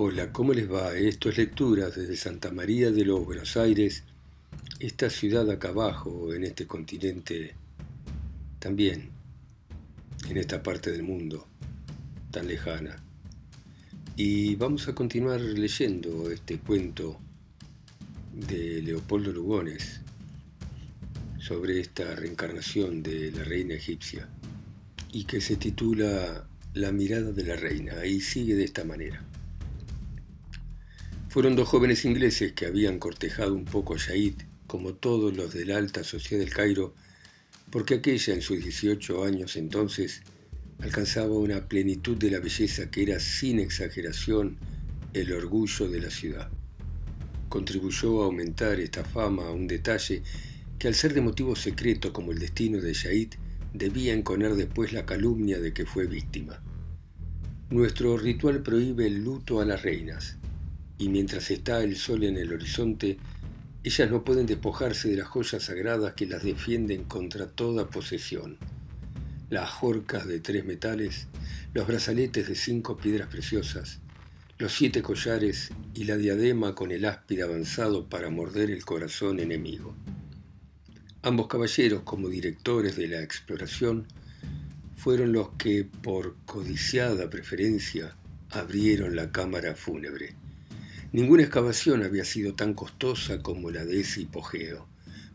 Hola, ¿cómo les va? Esto es Lecturas desde Santa María de los Buenos Aires, esta ciudad acá abajo, en este continente, también, en esta parte del mundo tan lejana. Y vamos a continuar leyendo este cuento de Leopoldo Lugones sobre esta reencarnación de la reina egipcia y que se titula La mirada de la reina y sigue de esta manera. Fueron dos jóvenes ingleses que habían cortejado un poco a Yaid, como todos los de la alta sociedad del Cairo, porque aquella en sus 18 años entonces alcanzaba una plenitud de la belleza que era sin exageración el orgullo de la ciudad. Contribuyó a aumentar esta fama un detalle que al ser de motivo secreto como el destino de Yaid, debía enconer después la calumnia de que fue víctima. Nuestro ritual prohíbe el luto a las reinas, y mientras está el sol en el horizonte, ellas no pueden despojarse de las joyas sagradas que las defienden contra toda posesión. Las jorcas de tres metales, los brazaletes de cinco piedras preciosas, los siete collares y la diadema con el áspide avanzado para morder el corazón enemigo. Ambos caballeros, como directores de la exploración, fueron los que, por codiciada preferencia, abrieron la cámara fúnebre. Ninguna excavación había sido tan costosa como la de ese hipogeo.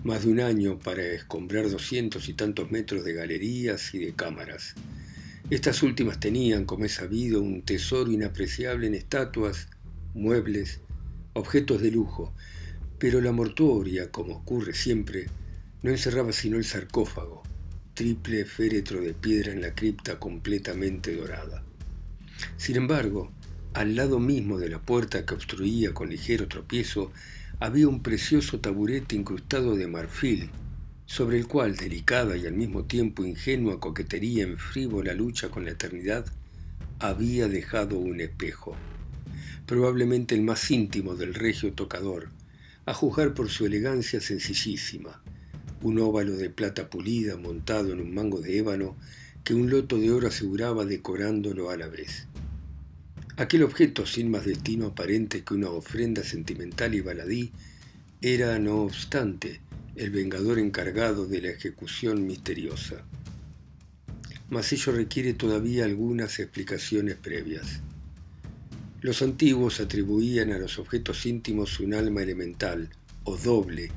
Más de un año para escombrar doscientos y tantos metros de galerías y de cámaras. Estas últimas tenían, como es sabido, un tesoro inapreciable en estatuas, muebles, objetos de lujo, pero la mortuoria, como ocurre siempre, no encerraba sino el sarcófago, triple féretro de piedra en la cripta completamente dorada. Sin embargo, al lado mismo de la puerta que obstruía con ligero tropiezo, había un precioso taburete incrustado de marfil, sobre el cual, delicada y al mismo tiempo ingenua coquetería en frívola lucha con la eternidad, había dejado un espejo, probablemente el más íntimo del regio tocador, a juzgar por su elegancia sencillísima, un óvalo de plata pulida montado en un mango de ébano que un loto de oro aseguraba decorándolo a la vez. Aquel objeto sin más destino aparente que una ofrenda sentimental y baladí era, no obstante, el vengador encargado de la ejecución misteriosa. Mas ello requiere todavía algunas explicaciones previas. Los antiguos atribuían a los objetos íntimos un alma elemental, o doble,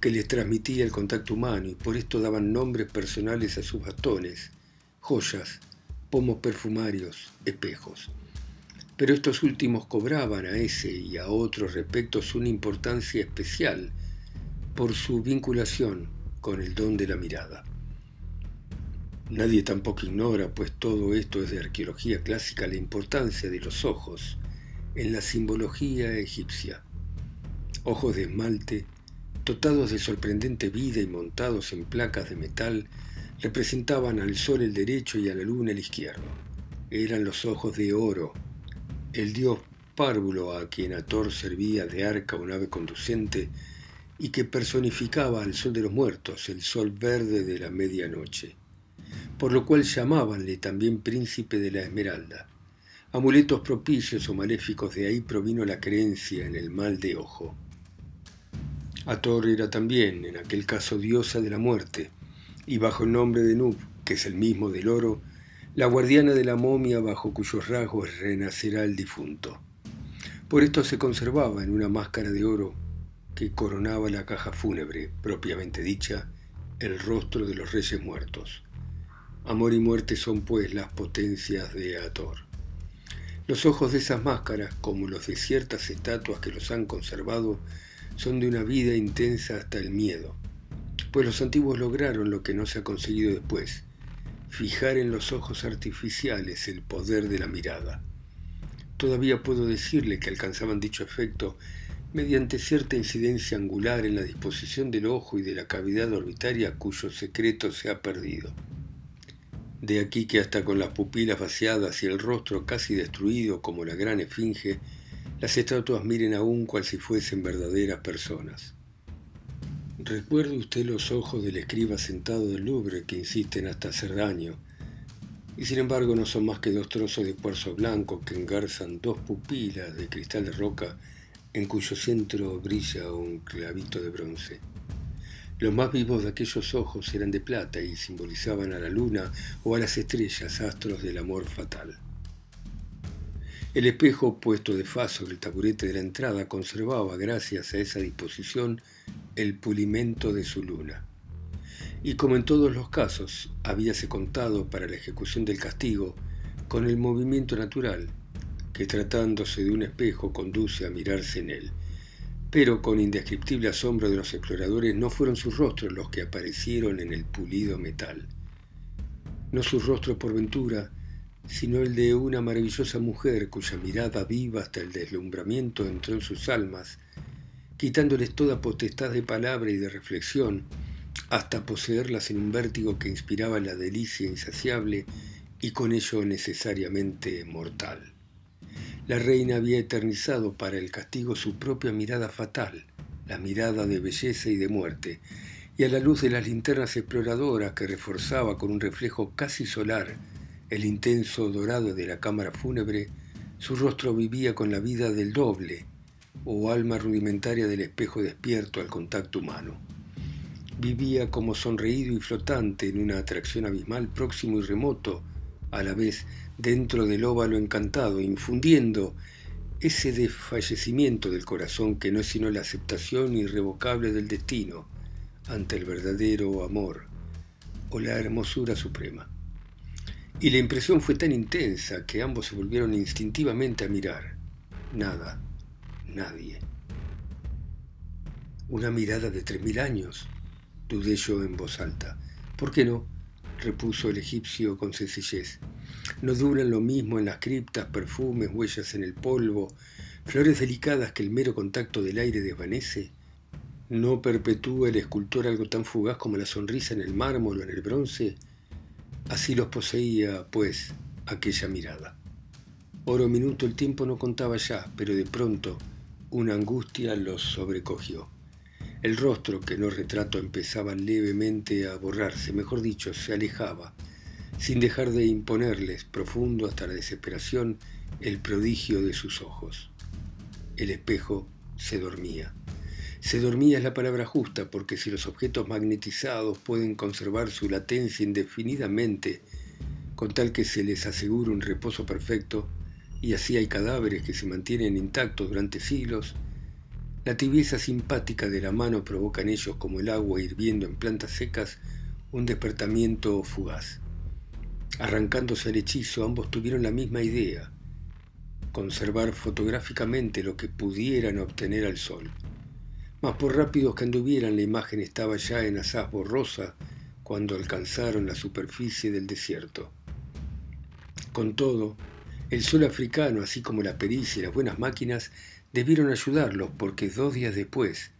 que les transmitía el contacto humano y por esto daban nombres personales a sus bastones, joyas, pomos perfumarios, espejos pero estos últimos cobraban a ese y a otros respectos una importancia especial por su vinculación con el don de la mirada. Nadie tampoco ignora, pues todo esto es de arqueología clásica, la importancia de los ojos en la simbología egipcia. Ojos de esmalte, dotados de sorprendente vida y montados en placas de metal, representaban al sol el derecho y a la luna el izquierdo. Eran los ojos de oro el dios párvulo a quien Ator servía de arca o nave conducente y que personificaba al sol de los muertos, el sol verde de la medianoche, por lo cual llamábanle también príncipe de la esmeralda. Amuletos propicios o maléficos de ahí provino la creencia en el mal de ojo. Ator era también, en aquel caso, diosa de la muerte, y bajo el nombre de Nub, que es el mismo del oro, la guardiana de la momia bajo cuyos rasgos renacerá el difunto. Por esto se conservaba en una máscara de oro que coronaba la caja fúnebre, propiamente dicha, el rostro de los reyes muertos. Amor y muerte son pues las potencias de Ator. Los ojos de esas máscaras, como los de ciertas estatuas que los han conservado, son de una vida intensa hasta el miedo, pues los antiguos lograron lo que no se ha conseguido después, fijar en los ojos artificiales el poder de la mirada. Todavía puedo decirle que alcanzaban dicho efecto mediante cierta incidencia angular en la disposición del ojo y de la cavidad orbitaria cuyo secreto se ha perdido. De aquí que hasta con las pupilas vaciadas y el rostro casi destruido como la gran esfinge, las estatuas miren aún cual si fuesen verdaderas personas. Recuerde usted los ojos del escriba sentado del Louvre que insisten hasta hacer daño, y sin embargo no son más que dos trozos de cuarzo blanco que engarzan dos pupilas de cristal de roca en cuyo centro brilla un clavito de bronce. Los más vivos de aquellos ojos eran de plata y simbolizaban a la luna o a las estrellas, astros del amor fatal. El espejo puesto de faz sobre el taburete de la entrada conservaba, gracias a esa disposición, el pulimento de su luna. Y como en todos los casos, habíase contado para la ejecución del castigo con el movimiento natural, que tratándose de un espejo conduce a mirarse en él. Pero con indescriptible asombro de los exploradores no fueron sus rostros los que aparecieron en el pulido metal. No sus rostros por ventura, sino el de una maravillosa mujer cuya mirada viva hasta el deslumbramiento entró en sus almas, quitándoles toda potestad de palabra y de reflexión, hasta poseerlas en un vértigo que inspiraba la delicia insaciable y con ello necesariamente mortal. La reina había eternizado para el castigo su propia mirada fatal, la mirada de belleza y de muerte, y a la luz de las linternas exploradoras que reforzaba con un reflejo casi solar el intenso dorado de la cámara fúnebre, su rostro vivía con la vida del doble, o alma rudimentaria del espejo despierto al contacto humano. Vivía como sonreído y flotante en una atracción abismal próximo y remoto, a la vez dentro del óvalo encantado, infundiendo ese desfallecimiento del corazón que no es sino la aceptación irrevocable del destino ante el verdadero amor o la hermosura suprema. Y la impresión fue tan intensa que ambos se volvieron instintivamente a mirar. Nada, nadie. Una mirada de tres mil años, dudé yo en voz alta. ¿Por qué no? repuso el egipcio con sencillez. ¿No duran lo mismo en las criptas perfumes, huellas en el polvo, flores delicadas que el mero contacto del aire desvanece? ¿No perpetúa el escultor algo tan fugaz como la sonrisa en el mármol o en el bronce? Así los poseía, pues, aquella mirada. Oro minuto el tiempo no contaba ya, pero de pronto una angustia los sobrecogió. El rostro que no retrato empezaba levemente a borrarse, mejor dicho, se alejaba, sin dejar de imponerles, profundo hasta la desesperación, el prodigio de sus ojos. El espejo se dormía. Se dormía es la palabra justa, porque si los objetos magnetizados pueden conservar su latencia indefinidamente, con tal que se les asegure un reposo perfecto, y así hay cadáveres que se mantienen intactos durante siglos, la tibieza simpática de la mano provoca en ellos, como el agua hirviendo en plantas secas, un despertamiento fugaz. Arrancándose el hechizo, ambos tuvieron la misma idea, conservar fotográficamente lo que pudieran obtener al sol. Mas por rápidos que anduvieran, la imagen estaba ya en asaz borrosa cuando alcanzaron la superficie del desierto. Con todo, el sol africano, así como la pericia y las buenas máquinas, debieron ayudarlos porque dos días después,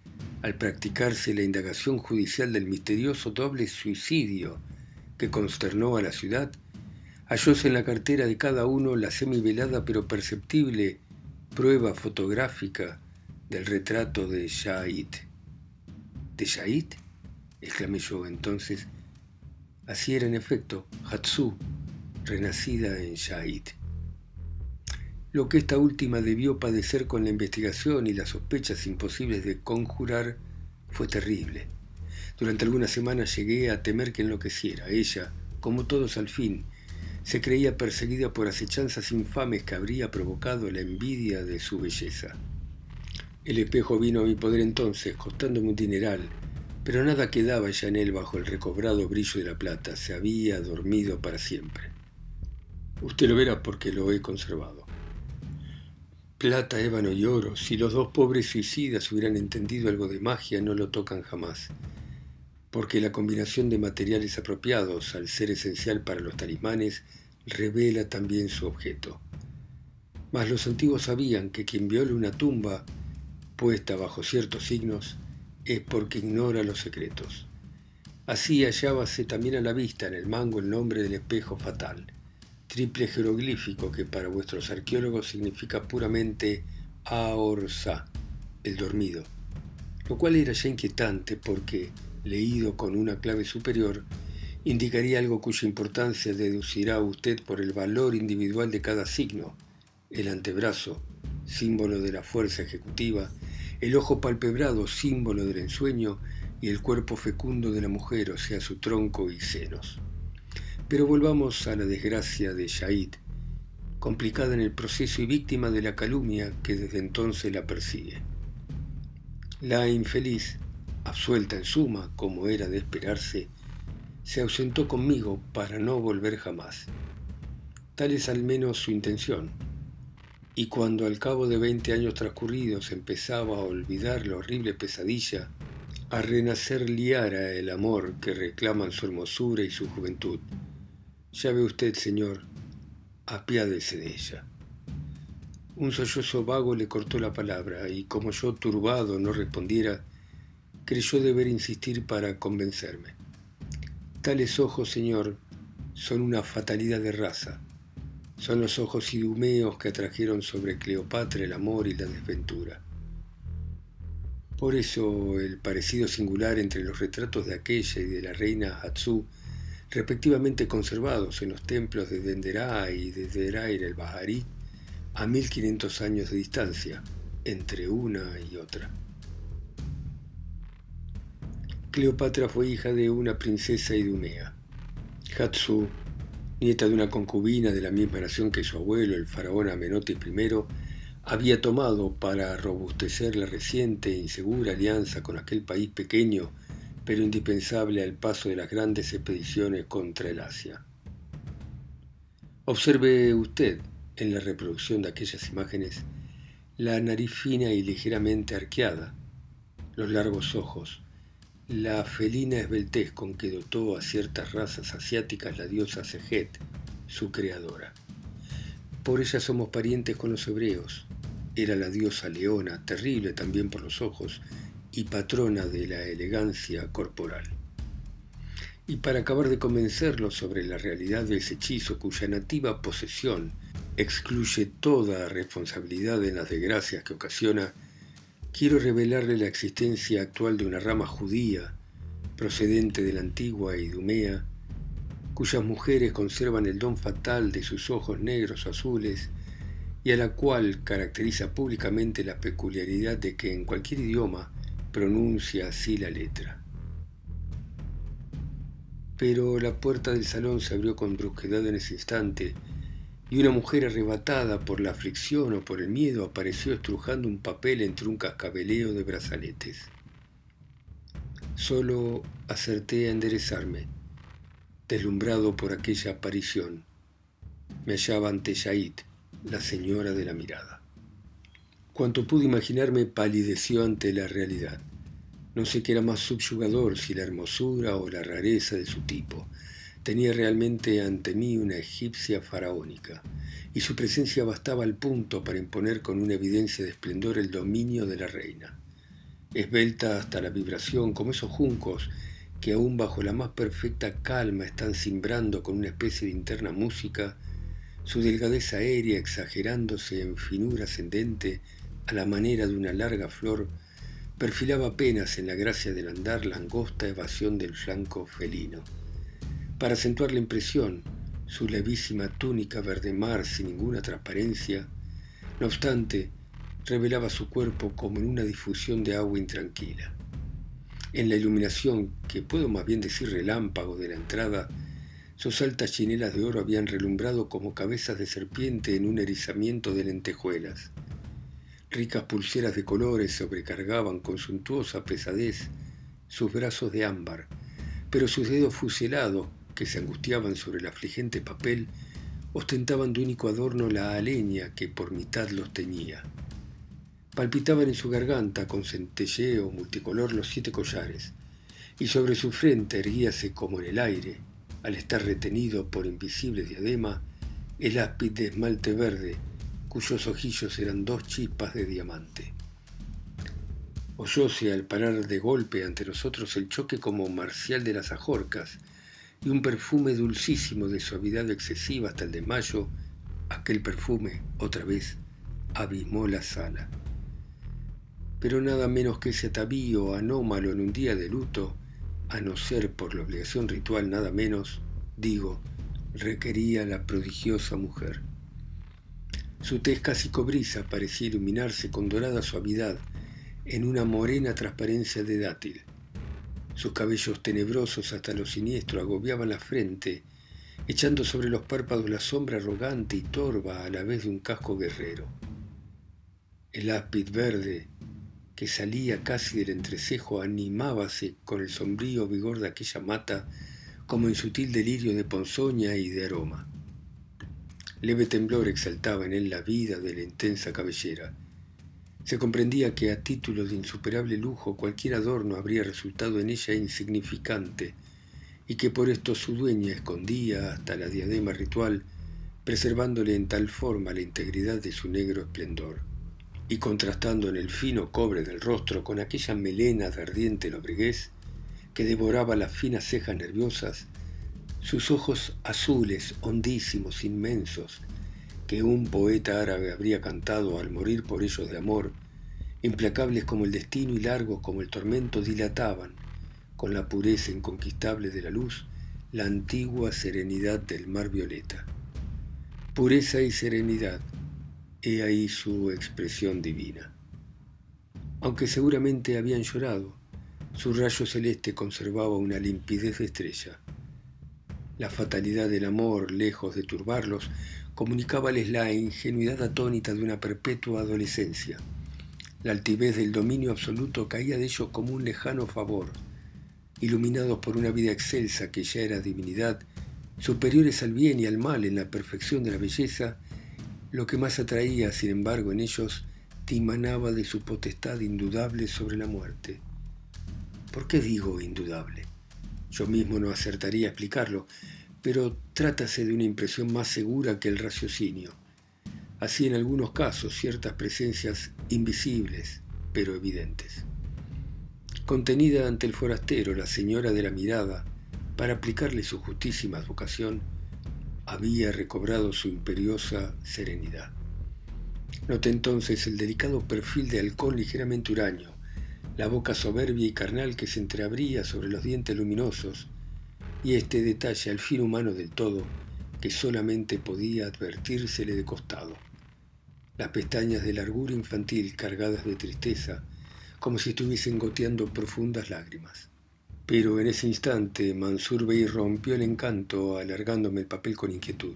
al practicarse la indagación judicial del misterioso doble suicidio que consternó a la ciudad, hallóse en la cartera de cada uno la semivelada pero perceptible prueba fotográfica del retrato de Shahid. ¿De Shahid? exclamé yo entonces. Así era en efecto, Hatsu, renacida en Shahid. Lo que esta última debió padecer con la investigación y las sospechas imposibles de conjurar fue terrible. Durante algunas semanas llegué a temer que enloqueciera. Ella, como todos al fin, se creía perseguida por acechanzas infames que habría provocado la envidia de su belleza. El espejo vino a mi poder entonces, costándome un dineral, pero nada quedaba ya en él bajo el recobrado brillo de la plata. Se había dormido para siempre. Usted lo verá porque lo he conservado. Plata, ébano y oro, si los dos pobres suicidas hubieran entendido algo de magia, no lo tocan jamás, porque la combinación de materiales apropiados, al ser esencial para los talismanes, revela también su objeto. Mas los antiguos sabían que quien viola una tumba puesta bajo ciertos signos es porque ignora los secretos. Así hallábase también a la vista en el mango el nombre del espejo fatal triple jeroglífico que para vuestros arqueólogos significa puramente Aorsa, el dormido, lo cual era ya inquietante porque, leído con una clave superior, indicaría algo cuya importancia deducirá usted por el valor individual de cada signo, el antebrazo, símbolo de la fuerza ejecutiva, el ojo palpebrado, símbolo del ensueño, y el cuerpo fecundo de la mujer, o sea, su tronco y senos. Pero volvamos a la desgracia de Shahid, complicada en el proceso y víctima de la calumnia que desde entonces la persigue. La infeliz, absuelta en suma, como era de esperarse, se ausentó conmigo para no volver jamás. Tal es al menos su intención. Y cuando al cabo de veinte años transcurridos empezaba a olvidar la horrible pesadilla, a renacer liara el amor que reclaman su hermosura y su juventud. Ya ve usted, señor, apiádese de ella. Un sollozo vago le cortó la palabra y como yo turbado no respondiera, creyó deber insistir para convencerme. Tales ojos, señor, son una fatalidad de raza. Son los ojos idumeos que atrajeron sobre Cleopatra el amor y la desventura. Por eso el parecido singular entre los retratos de aquella y de la reina Hatsu, respectivamente conservados en los templos de Denderá y de Derair el Baharí, a 1500 años de distancia entre una y otra. Cleopatra fue hija de una princesa idumea. Hatsu, nieta de una concubina de la misma nación que su abuelo, el faraón Amenotis I, había tomado para robustecer la reciente e insegura alianza con aquel país pequeño pero indispensable al paso de las grandes expediciones contra el Asia. Observe usted en la reproducción de aquellas imágenes la nariz fina y ligeramente arqueada, los largos ojos, la felina esbeltez con que dotó a ciertas razas asiáticas la diosa Sejet, su creadora. Por ella somos parientes con los hebreos, era la diosa leona, terrible también por los ojos, y patrona de la elegancia corporal. Y para acabar de convencerlo sobre la realidad de ese hechizo cuya nativa posesión excluye toda responsabilidad en las desgracias que ocasiona, quiero revelarle la existencia actual de una rama judía procedente de la antigua Idumea, cuyas mujeres conservan el don fatal de sus ojos negros o azules y a la cual caracteriza públicamente la peculiaridad de que en cualquier idioma pronuncia así la letra. Pero la puerta del salón se abrió con brusquedad en ese instante y una mujer arrebatada por la aflicción o por el miedo apareció estrujando un papel entre un cascabeleo de brazaletes. Solo acerté a enderezarme, deslumbrado por aquella aparición. Me hallaba ante Yait, la señora de la mirada. Cuanto pude imaginarme palideció ante la realidad. No sé qué era más subyugador, si la hermosura o la rareza de su tipo. Tenía realmente ante mí una egipcia faraónica, y su presencia bastaba al punto para imponer con una evidencia de esplendor el dominio de la reina. Esbelta hasta la vibración, como esos juncos que aún bajo la más perfecta calma están cimbrando con una especie de interna música, su delgadez aérea exagerándose en finura ascendente a la manera de una larga flor, perfilaba apenas en la gracia del andar la angosta evasión del flanco felino. Para acentuar la impresión, su levísima túnica verde mar sin ninguna transparencia, no obstante, revelaba su cuerpo como en una difusión de agua intranquila. En la iluminación, que puedo más bien decir relámpago de la entrada, sus altas chinelas de oro habían relumbrado como cabezas de serpiente en un erizamiento de lentejuelas. Ricas pulseras de colores sobrecargaban con suntuosa pesadez sus brazos de ámbar, pero sus dedos fusilados, que se angustiaban sobre el afligente papel, ostentaban de único adorno la aleña que por mitad los teñía. Palpitaban en su garganta con centelleo multicolor los siete collares, y sobre su frente erguíase como en el aire, al estar retenido por invisible diadema, el áspid de esmalte verde, cuyos ojillos eran dos chispas de diamante. Oyóse al parar de golpe ante nosotros el choque como marcial de las ajorcas y un perfume dulcísimo de suavidad excesiva hasta el de mayo, aquel perfume, otra vez, abismó la sala. Pero nada menos que ese atavío anómalo en un día de luto a no ser por la obligación ritual nada menos, digo, requería la prodigiosa mujer. Su tez casi cobriza parecía iluminarse con dorada suavidad en una morena transparencia de dátil. Sus cabellos tenebrosos hasta lo siniestro agobiaban la frente, echando sobre los párpados la sombra arrogante y torva a la vez de un casco guerrero. El áspid verde, que salía casi del entrecejo, animábase con el sombrío vigor de aquella mata como en sutil delirio de ponzoña y de aroma. Leve temblor exaltaba en él la vida de la intensa cabellera. Se comprendía que a título de insuperable lujo cualquier adorno habría resultado en ella insignificante y que por esto su dueña escondía hasta la diadema ritual, preservándole en tal forma la integridad de su negro esplendor. Y contrastando en el fino cobre del rostro con aquella melena de ardiente lobreguez que devoraba las finas cejas nerviosas, sus ojos azules, hondísimos, inmensos, que un poeta árabe habría cantado al morir por ellos de amor, implacables como el destino y largos como el tormento, dilataban, con la pureza inconquistable de la luz, la antigua serenidad del mar violeta. Pureza y serenidad, He ahí su expresión divina. Aunque seguramente habían llorado, su rayo celeste conservaba una limpidez de estrella. La fatalidad del amor, lejos de turbarlos, comunicábales la ingenuidad atónita de una perpetua adolescencia. La altivez del dominio absoluto caía de ellos como un lejano favor. Iluminados por una vida excelsa que ya era divinidad, superiores al bien y al mal en la perfección de la belleza, lo que más atraía, sin embargo, en ellos timanaba de su potestad indudable sobre la muerte. ¿Por qué digo indudable? Yo mismo no acertaría a explicarlo, pero trátase de una impresión más segura que el raciocinio. Así en algunos casos ciertas presencias invisibles, pero evidentes. Contenida ante el forastero, la señora de la mirada, para aplicarle su justísima vocación, había recobrado su imperiosa serenidad. Noté entonces el delicado perfil de halcón ligeramente huraño, la boca soberbia y carnal que se entreabría sobre los dientes luminosos, y este detalle al fin humano del todo, que solamente podía advertírsele de costado. Las pestañas de largura infantil cargadas de tristeza, como si estuviesen goteando profundas lágrimas. Pero en ese instante Mansur Bey rompió el encanto alargándome el papel con inquietud.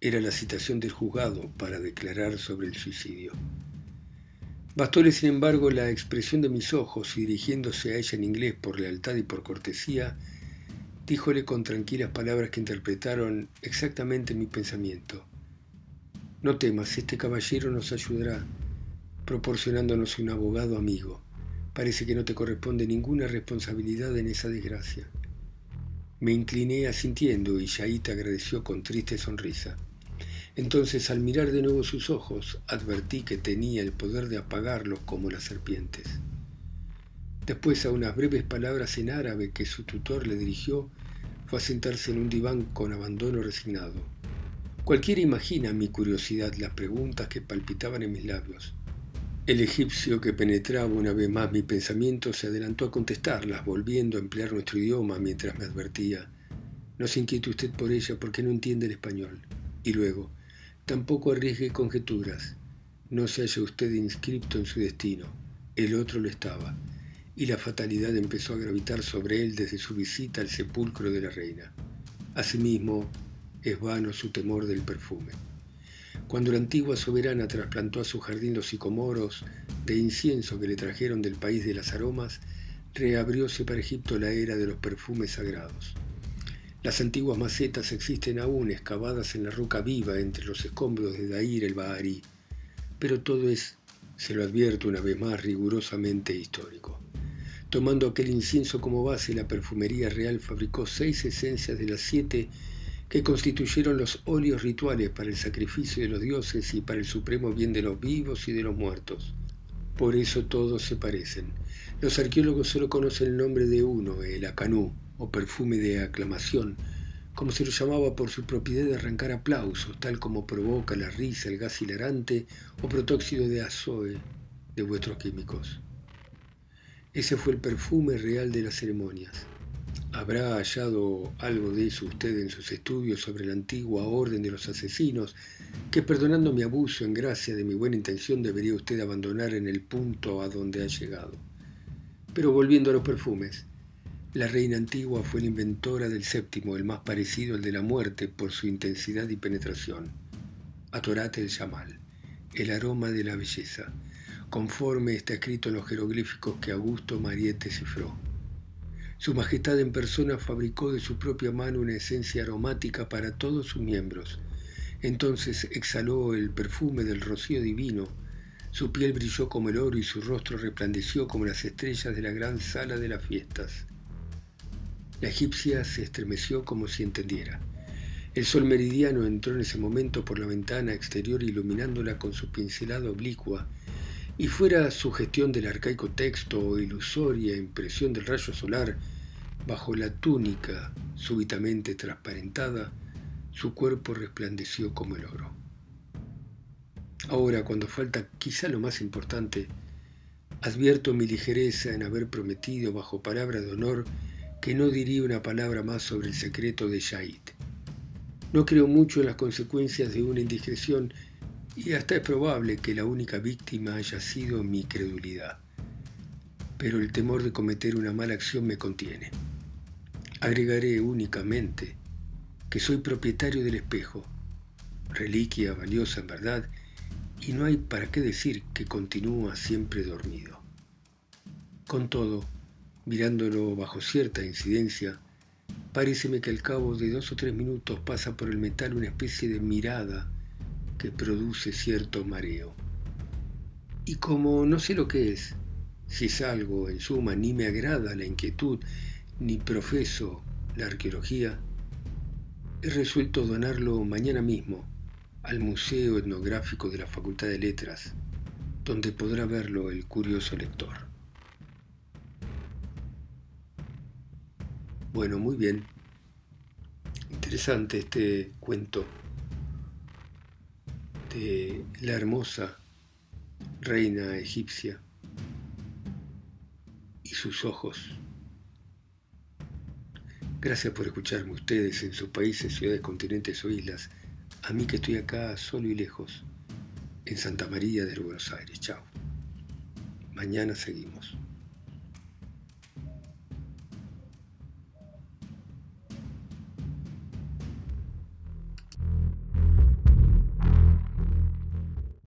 Era la citación del juzgado para declarar sobre el suicidio. Bastóle, sin embargo, la expresión de mis ojos y dirigiéndose a ella en inglés por lealtad y por cortesía, díjole con tranquilas palabras que interpretaron exactamente mi pensamiento. No temas, este caballero nos ayudará, proporcionándonos un abogado amigo. Parece que no te corresponde ninguna responsabilidad en esa desgracia. Me incliné asintiendo y Yaita agradeció con triste sonrisa. Entonces, al mirar de nuevo sus ojos, advertí que tenía el poder de apagarlos como las serpientes. Después, a unas breves palabras en árabe que su tutor le dirigió, fue a sentarse en un diván con abandono resignado. Cualquiera imagina mi curiosidad, las preguntas que palpitaban en mis labios. El egipcio que penetraba una vez más mi pensamiento se adelantó a contestarlas, volviendo a emplear nuestro idioma mientras me advertía. No se inquiete usted por ella porque no entiende el español. Y luego, tampoco arriesgue conjeturas. No se haya usted inscripto en su destino. El otro lo estaba. Y la fatalidad empezó a gravitar sobre él desde su visita al sepulcro de la reina. Asimismo, es vano su temor del perfume. Cuando la antigua soberana trasplantó a su jardín los sicomoros de incienso que le trajeron del país de las aromas, reabrióse para Egipto la era de los perfumes sagrados. Las antiguas macetas existen aún excavadas en la roca viva entre los escombros de Dair el Baharí, pero todo es, se lo advierto una vez más, rigurosamente histórico. Tomando aquel incienso como base, la perfumería real fabricó seis esencias de las siete que constituyeron los óleos rituales para el sacrificio de los dioses y para el supremo bien de los vivos y de los muertos. Por eso todos se parecen. Los arqueólogos solo conocen el nombre de uno, el acanú, o perfume de aclamación, como se lo llamaba por su propiedad de arrancar aplausos, tal como provoca la risa, el gas hilarante o protóxido de azoe de vuestros químicos. Ese fue el perfume real de las ceremonias ¿Habrá hallado algo de eso usted en sus estudios sobre la antigua orden de los asesinos, que perdonando mi abuso en gracia de mi buena intención debería usted abandonar en el punto a donde ha llegado? Pero volviendo a los perfumes, la reina antigua fue la inventora del séptimo, el más parecido al de la muerte por su intensidad y penetración. Atorat el Yamal, el aroma de la belleza, conforme está escrito en los jeroglíficos que Augusto Mariette cifró. Su Majestad en persona fabricó de su propia mano una esencia aromática para todos sus miembros. Entonces exhaló el perfume del rocío divino, su piel brilló como el oro y su rostro resplandeció como las estrellas de la gran sala de las fiestas. La egipcia se estremeció como si entendiera. El sol meridiano entró en ese momento por la ventana exterior iluminándola con su pincelada oblicua y fuera sugestión del arcaico texto o ilusoria impresión del rayo solar, bajo la túnica súbitamente transparentada, su cuerpo resplandeció como el oro. Ahora, cuando falta quizá lo más importante, advierto mi ligereza en haber prometido bajo palabra de honor que no diría una palabra más sobre el secreto de Shahid. No creo mucho en las consecuencias de una indiscreción y hasta es probable que la única víctima haya sido mi credulidad. Pero el temor de cometer una mala acción me contiene. Agregaré únicamente que soy propietario del espejo, reliquia valiosa en verdad, y no hay para qué decir que continúa siempre dormido. Con todo, mirándolo bajo cierta incidencia, paréceme que al cabo de dos o tres minutos pasa por el metal una especie de mirada produce cierto mareo. Y como no sé lo que es, si es algo, en suma, ni me agrada la inquietud, ni profeso la arqueología, he resuelto donarlo mañana mismo al Museo Etnográfico de la Facultad de Letras, donde podrá verlo el curioso lector. Bueno, muy bien. Interesante este cuento la hermosa reina egipcia y sus ojos. Gracias por escucharme ustedes en sus países, ciudades, continentes o islas. A mí que estoy acá solo y lejos, en Santa María de Buenos Aires. Chao. Mañana seguimos.